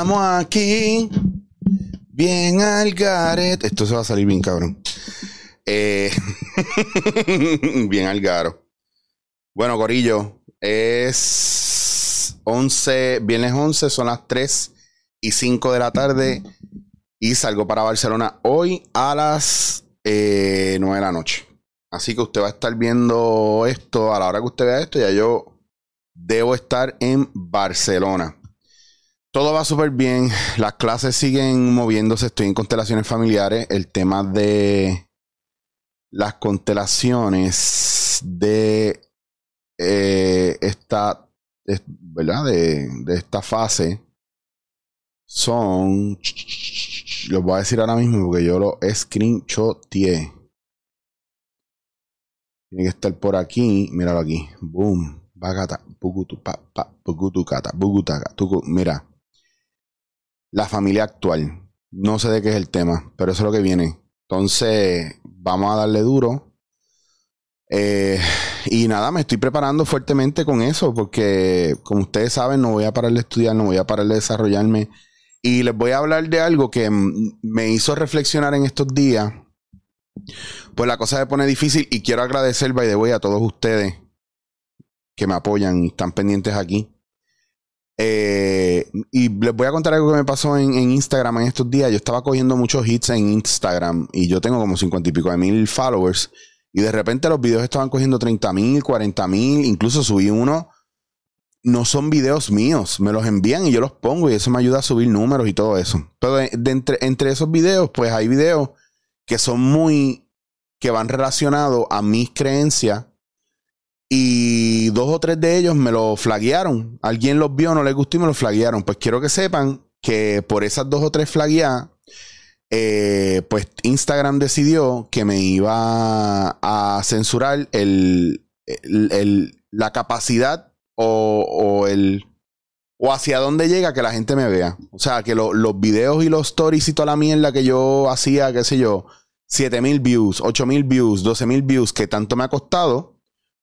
Estamos aquí, bien al garete. Esto se va a salir bien, cabrón. Eh, bien al garo. Bueno, Corillo, es 11, viernes 11, son las 3 y 5 de la tarde. Y salgo para Barcelona hoy a las 9 eh, de la noche. Así que usted va a estar viendo esto a la hora que usted vea esto. Ya yo debo estar en Barcelona. Todo va súper bien. Las clases siguen moviéndose. Estoy en constelaciones familiares. El tema de las constelaciones de eh, esta, ¿verdad? De, de, esta fase son, los voy a decir ahora mismo porque yo lo screenshoteé. Tiene que estar por aquí. Míralo aquí. Boom. Bagata. Bugutu. Pa, pa, bugutukata. Bugutaka. Mira la familia actual. No sé de qué es el tema, pero eso es lo que viene. Entonces, vamos a darle duro. Eh, y nada, me estoy preparando fuertemente con eso, porque como ustedes saben, no voy a parar de estudiar, no voy a parar de desarrollarme. Y les voy a hablar de algo que me hizo reflexionar en estos días. Pues la cosa se pone difícil y quiero agradecer, by the way, a todos ustedes que me apoyan y están pendientes aquí. Eh, y les voy a contar algo que me pasó en, Instagram en estos días. Yo estaba cogiendo muchos hits en Instagram y yo tengo como 50 y pico de mil followers. Y de repente los videos estaban cogiendo 30 mil, 40 mil. Incluso subí uno. No son videos míos, me los envían y yo los pongo y eso me ayuda a subir números y todo eso. Pero entre, entre esos videos, pues hay videos que son muy, que van relacionados a mis creencias y dos o tres de ellos me lo flaguearon. Alguien los vio, no les gustó y me lo flaguearon. Pues quiero que sepan que por esas dos o tres flagueadas, eh, pues Instagram decidió que me iba a censurar el, la capacidad o, el o hacia dónde llega que la gente me vea. O sea, que los videos y los stories y toda la mierda que yo hacía, qué sé yo, 7000 views, 8000 views, 12000 views, que tanto me ha costado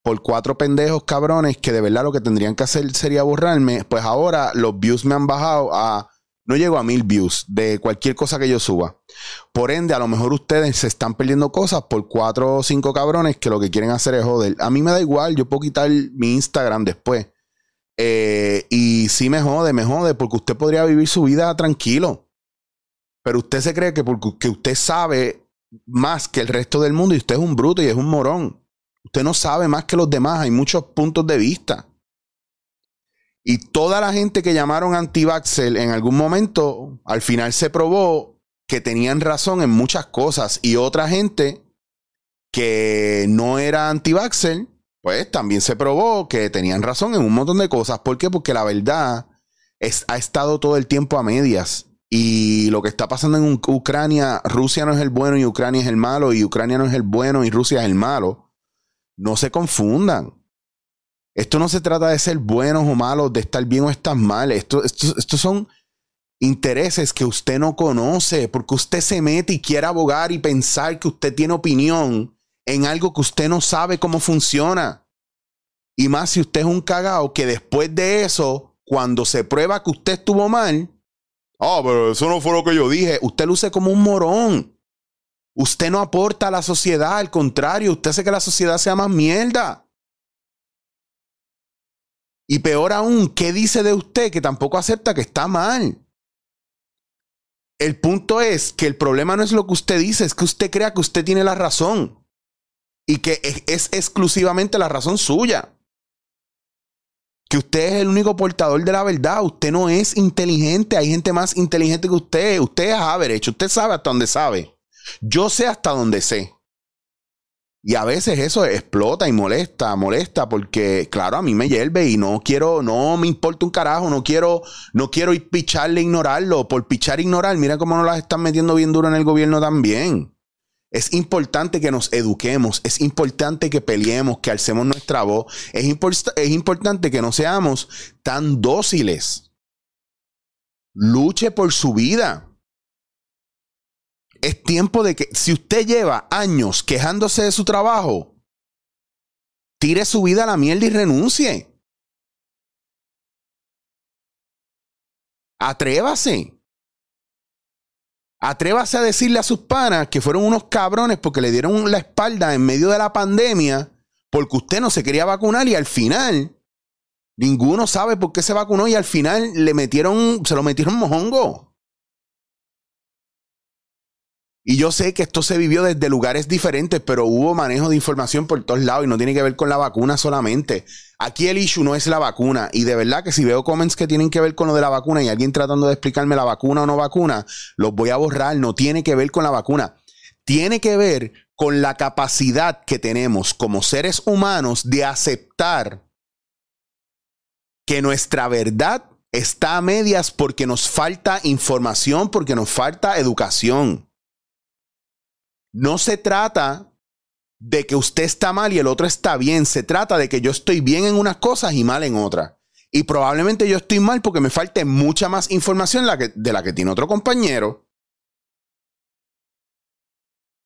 por cuatro pendejos cabrones que de verdad lo que tendrían que hacer sería borrarme, pues ahora los views me han bajado a... No llego a mil views de cualquier cosa que yo suba. Por ende, a lo mejor ustedes se están perdiendo cosas por cuatro o cinco cabrones que lo que quieren hacer es joder. A mí me da igual, yo puedo quitar mi Instagram después. Eh, y sí me jode, me jode, porque usted podría vivir su vida tranquilo. Pero usted se cree que porque usted sabe más que el resto del mundo y usted es un bruto y es un morón. Usted no sabe más que los demás, hay muchos puntos de vista. Y toda la gente que llamaron anti en algún momento, al final se probó que tenían razón en muchas cosas. Y otra gente que no era anti pues también se probó que tenían razón en un montón de cosas. ¿Por qué? Porque la verdad es, ha estado todo el tiempo a medias. Y lo que está pasando en Ucrania, Rusia no es el bueno y Ucrania es el malo, y Ucrania no es el bueno y Rusia es el malo. No se confundan. Esto no se trata de ser buenos o malos, de estar bien o estar mal. Esto, estos son intereses que usted no conoce, porque usted se mete y quiere abogar y pensar que usted tiene opinión en algo que usted no sabe cómo funciona. Y más si usted es un cagao que después de eso, cuando se prueba que usted estuvo mal, ah, pero eso no fue lo que yo dije, usted luce como un morón. Usted no aporta a la sociedad, al contrario, usted hace que la sociedad sea más mierda. Y peor aún, ¿qué dice de usted que tampoco acepta que está mal? El punto es que el problema no es lo que usted dice, es que usted crea que usted tiene la razón. Y que es, exclusivamente la razón suya. Que usted es el único portador de la verdad. Usted no es inteligente. Hay gente más inteligente que usted. Usted es average. Usted sabe hasta dónde sabe. Yo sé hasta donde sé. Y a veces eso explota y molesta, molesta porque, claro, a mí me hierve y no quiero, no me importa un carajo, no quiero, no quiero ir picharle, ignorarlo. Por pichar, ignorar, mira cómo nos las están metiendo bien duro en el gobierno también. Es importante que nos eduquemos, es importante que peleemos, que alcemos nuestra voz, es, es importante que no seamos tan dóciles. Luche por su vida. Es tiempo de que, si usted lleva años quejándose de su trabajo, tire su vida a la mierda y renuncie. Atrévase. Atrévase a decirle a sus panas que fueron unos cabrones porque le dieron la espalda en medio de la pandemia porque usted no se quería vacunar y al final ninguno sabe por qué se vacunó y al final le metieron, se lo metieron mojongo. Y yo sé que esto se vivió desde lugares diferentes, pero hubo manejo de información por todos lados y no tiene que ver con la vacuna solamente. Aquí el issue no es la vacuna. Y de verdad que si veo comments que tienen que ver con lo de la vacuna y alguien tratando de explicarme la vacuna o no vacuna, los voy a borrar. No tiene que ver con la vacuna. Tiene que ver con la capacidad que tenemos como seres humanos de aceptar que nuestra verdad está a medias porque nos falta información, porque nos falta educación. No se trata de que usted está mal y el otro está bien. Se trata de que yo estoy bien en unas cosas y mal en otras. Y probablemente yo estoy mal porque me falte mucha más información de la que tiene otro compañero.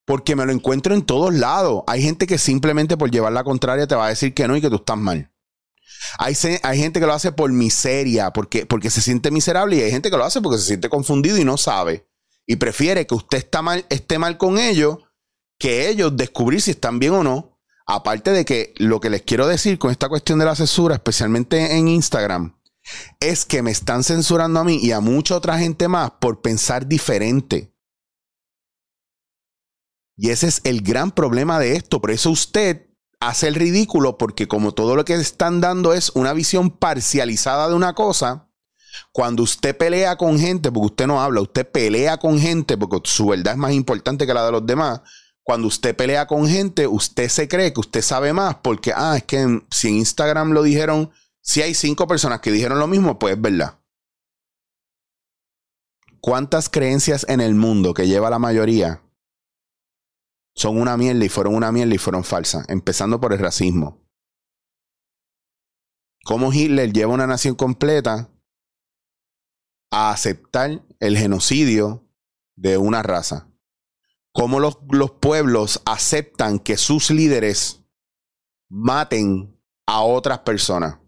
Porque me lo encuentro en todos lados. Hay gente que simplemente por llevar la contraria te va a decir que no y que tú estás mal. Hay, hay gente que lo hace por miseria, porque, porque se siente miserable, y hay gente que lo hace porque se siente confundido y no sabe y prefiere que usted está mal, esté mal con ellos que ellos descubrir si están bien o no. Aparte de que lo que les quiero decir con esta cuestión de la censura, especialmente en Instagram, es que me están censurando a mí y a mucha otra gente más por pensar diferente. Y ese es el gran problema de esto. Por eso usted hace el ridículo porque como todo lo que están dando es una visión parcializada de una cosa, cuando usted pelea con gente, porque usted no habla, usted pelea con gente, porque su verdad es más importante que la de los demás. Cuando usted pelea con gente, usted se cree que usted sabe más, porque, ah, es que si en Instagram lo dijeron, si hay cinco personas que dijeron lo mismo, pues es verdad. ¿Cuántas creencias en el mundo que lleva la mayoría son una mierda y fueron una mierda y fueron falsas? Empezando por el racismo. ¿Cómo Hitler lleva una nación completa a aceptar el genocidio de una raza. Cómo los, los pueblos aceptan que sus líderes maten a otras personas.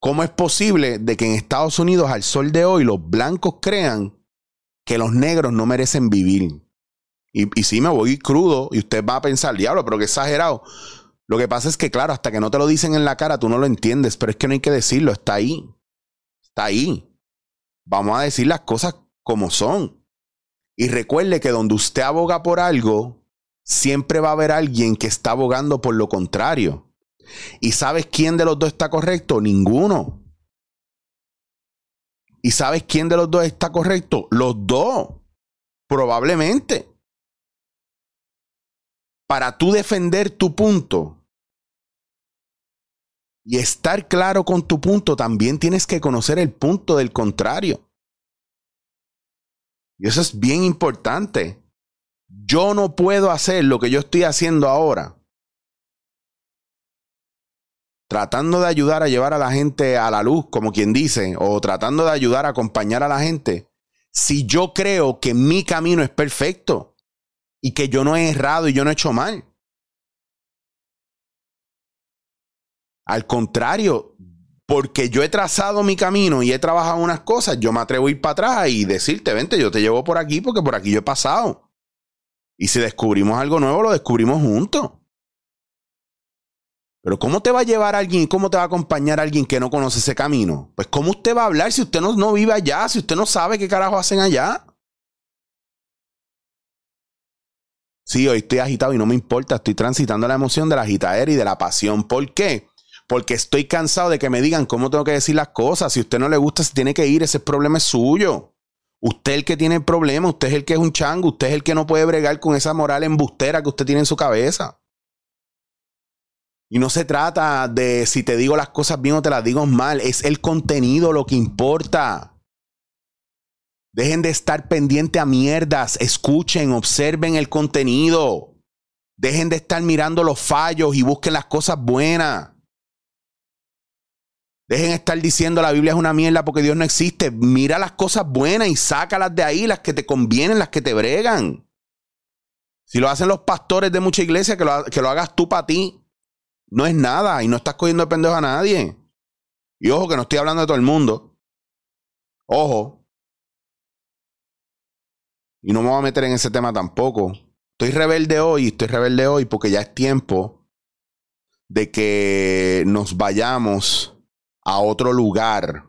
¿Cómo es posible de que en Estados Unidos al sol de hoy los blancos crean que los negros no merecen vivir? Y, si me voy crudo y usted va a pensar, diablo, pero qué exagerado. Lo que pasa es que, claro, hasta que no te lo dicen en la cara, tú no lo entiendes, pero es que no hay que decirlo, está ahí. Está ahí. Vamos a decir las cosas como son. Y recuerde que donde usted aboga por algo, siempre va a haber alguien que está abogando por lo contrario. ¿Y sabes quién de los dos está correcto? Ninguno. ¿Y sabes quién de los dos está correcto? Los dos. Probablemente. Para tú defender tu punto y estar claro con tu punto, también tienes que conocer el punto del contrario. Y eso es bien importante. Yo no puedo hacer lo que yo estoy haciendo ahora. Tratando de ayudar a llevar a la gente a la luz, como quien dice, o tratando de ayudar a acompañar a la gente, si yo creo que mi camino es perfecto y que yo no he errado y yo no he hecho mal. Al contrario, porque yo he trazado mi camino y he trabajado unas cosas, yo me atrevo a ir para atrás y decirte, vente, yo te llevo por aquí porque por aquí yo he pasado. Y si descubrimos algo nuevo, lo descubrimos juntos. Pero ¿cómo te va a llevar alguien y cómo te va a acompañar alguien que no conoce ese camino? Pues ¿cómo usted va a hablar si usted no, no vive allá, si usted no sabe qué carajo hacen allá? Sí, hoy estoy agitado y no me importa, estoy transitando la emoción de la agitadera y de la pasión. ¿Por qué? Porque estoy cansado de que me digan cómo tengo que decir las cosas. Si a usted no le gusta, se tiene que ir, ese problema es suyo. Usted es el que tiene el problema, usted es el que es un chango, usted es el que no puede bregar con esa moral embustera que usted tiene en su cabeza. Y no se trata de si te digo las cosas bien o te las digo mal, es el contenido lo que importa. Dejen de estar pendiente a mierdas, escuchen, observen el contenido. Dejen de estar mirando los fallos y busquen las cosas buenas. Dejen estar diciendo la Biblia es una mierda porque Dios no existe. Mira las cosas buenas y sácalas de ahí, las que te convienen, las que te bregan. Si lo hacen los pastores de mucha iglesia, que lo, que lo hagas tú para ti. No es nada y no estás cogiendo el pendejo a nadie. Y ojo que no estoy hablando de todo el mundo. Ojo. Y no me voy a meter en ese tema tampoco. Estoy rebelde hoy, estoy rebelde hoy porque ya es tiempo de que nos vayamos a otro lugar,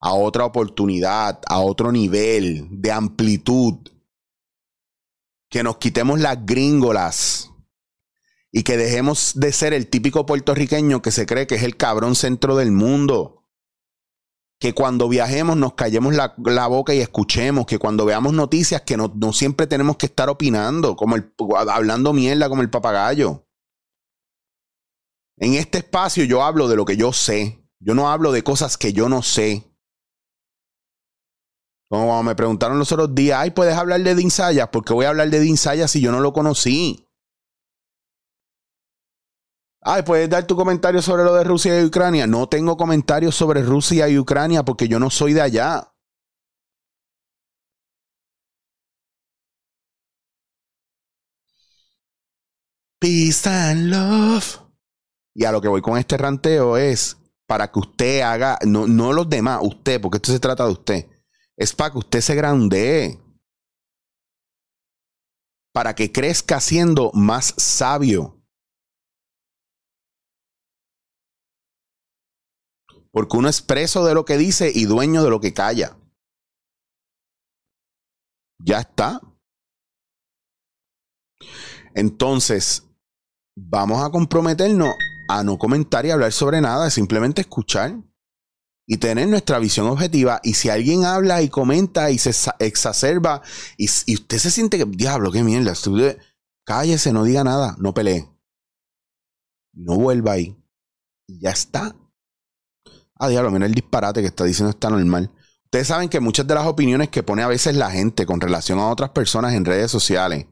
a otra oportunidad, a otro nivel de amplitud. Que nos quitemos las gringolas y que dejemos de ser el típico puertorriqueño que se cree que es el cabrón centro del mundo. Que cuando viajemos nos callemos la, boca y escuchemos, que cuando veamos noticias que no, no siempre tenemos que estar opinando, como el, hablando mierda como el papagayo. En este espacio yo hablo de lo que yo sé. Yo no hablo de cosas que yo no sé. Como me preguntaron los otros días, ay, ¿puedes hablar de Dinsaya? ¿Por qué voy a hablar de Dinsaya si yo no lo conocí? Ay, ¿puedes dar tu comentario sobre lo de Rusia y Ucrania? No tengo comentarios sobre Rusia y Ucrania porque yo no soy de allá. Peace and love. Y a lo que voy con este ranteo es para que usted haga, no, no los demás, usted, porque esto se trata de usted es para que usted se grandee. Para que crezca siendo más sabio. Porque uno es preso de lo que dice y dueño de lo que calla. Ya está. Entonces, vamos a comprometernos a no comentar y hablar sobre nada, simplemente escuchar y tener nuestra visión objetiva. Y si alguien habla y comenta y se exacerba y, usted se siente que, diablo, qué mierda, cállese, no diga nada, no pelee. No vuelva ahí. Y ya está. Ah, diablo, mira el disparate que está diciendo está normal. Ustedes saben que muchas de las opiniones que pone a veces la gente con relación a otras personas en redes sociales,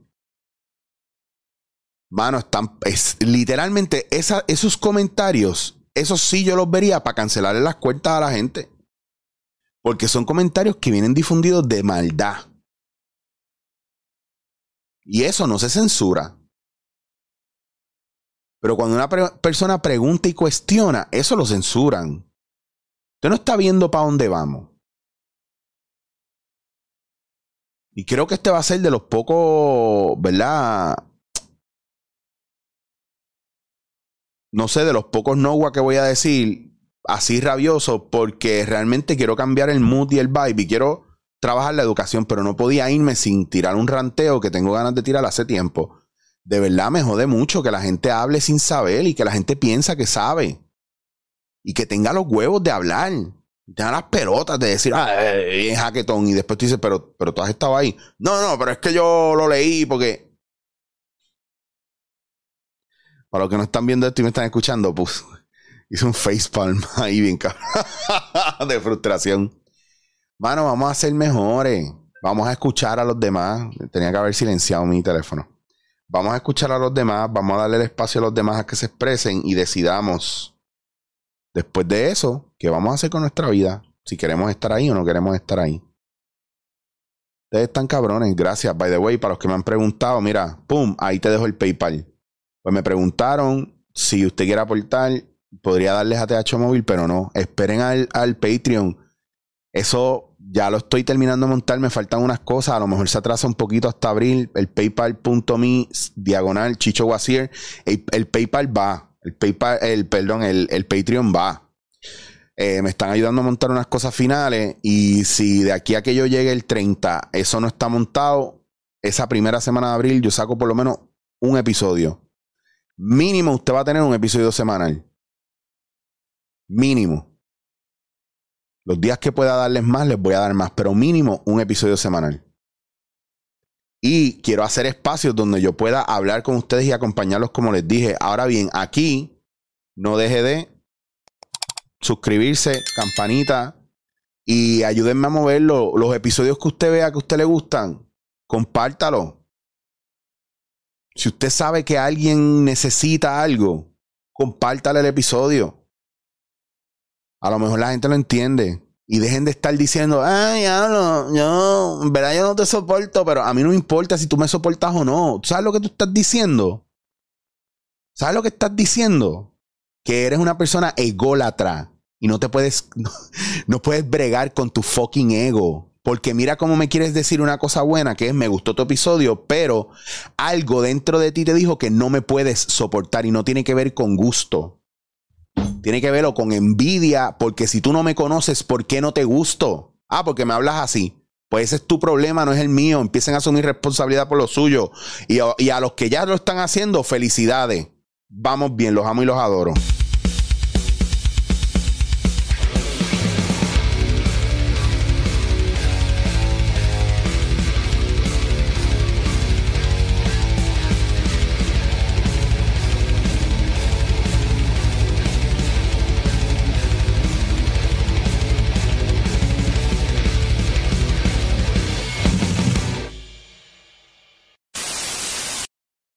mano, están, es, literalmente esos comentarios eso sí yo los vería para cancelarle las cuentas a la gente. Porque son comentarios que vienen difundidos de maldad. Y eso no se censura. Pero cuando una persona pregunta y cuestiona, eso lo censuran. Usted no está viendo para dónde vamos. Y creo que este va a ser de los pocos, ¿verdad? No sé, de los pocos no que voy a decir así rabioso porque realmente quiero cambiar el mood y el vibe y quiero trabajar la educación, pero no podía irme sin tirar un ranteo que tengo ganas de tirar hace tiempo. De verdad me jode mucho que la gente hable sin saber y que la gente piensa que sabe. Y que tenga los huevos de hablar. Tenga las pelotas de decir, ah, es hackathon. Y después tú dices, pero, pero tú has estado ahí. No, no, pero es que yo lo leí porque para los que no están viendo esto y me están escuchando, pues hice un facepalm ahí bien de frustración. Mano, vamos a ser mejores. Vamos a escuchar a los demás. Tenía que haber silenciado mi teléfono. Vamos a escuchar a los demás. Vamos a darle el espacio a los demás a que se expresen y decidamos después de eso qué vamos a hacer con nuestra vida. Si queremos estar ahí o no queremos estar ahí. Ustedes están cabrones. Gracias. By the way, para los que me han preguntado, mira, pum, ahí te dejo el PayPal. Pues me preguntaron si usted quiere aportar, podría darles a TH Móvil, pero no. Esperen al, al Patreon. Eso ya lo estoy terminando de montar, me faltan unas cosas, a lo mejor se atrasa un poquito hasta abril, el paypal.me diagonal Chicho Guasier, el, PayPal va, el PayPal, el, perdón, el, el Patreon va. Eh, me están ayudando a montar unas cosas finales y si de aquí a que yo llegue el 30 eso no está montado, esa primera semana de abril yo saco por lo menos un episodio. Mínimo usted va a tener un episodio semanal. Mínimo. Los días que pueda darles más, les voy a dar más, pero mínimo un episodio semanal. Y quiero hacer espacios donde yo pueda hablar con ustedes y acompañarlos como les dije. Ahora bien, aquí no deje de suscribirse, campanita y ayúdenme a mover los episodios que usted vea que a usted le gustan. Compártalo. Si usted sabe que alguien necesita algo, compártale el episodio. A lo mejor la gente lo entiende. Y dejen de estar diciendo, ay, no, yo, en verdad yo no te soporto, pero a mí no me importa si tú me soportas o no. ¿Sabes lo que tú estás diciendo? ¿Sabes lo que estás diciendo? Que eres una persona ególatra. Y no te puedes, no, puedes bregar con tu fucking ego. Porque mira cómo me quieres decir una cosa buena, que es me gustó tu episodio, pero algo dentro de ti te dijo que no me puedes soportar y no tiene que ver con gusto. Tiene que verlo con envidia, porque si tú no me conoces, ¿por qué no te gusto? Ah, porque me hablas así. Pues ese es tu problema, no es el mío. Empiecen a asumir responsabilidad por lo suyo. Y, y a los que ya lo están haciendo, felicidades. Vamos bien, los amo y los adoro.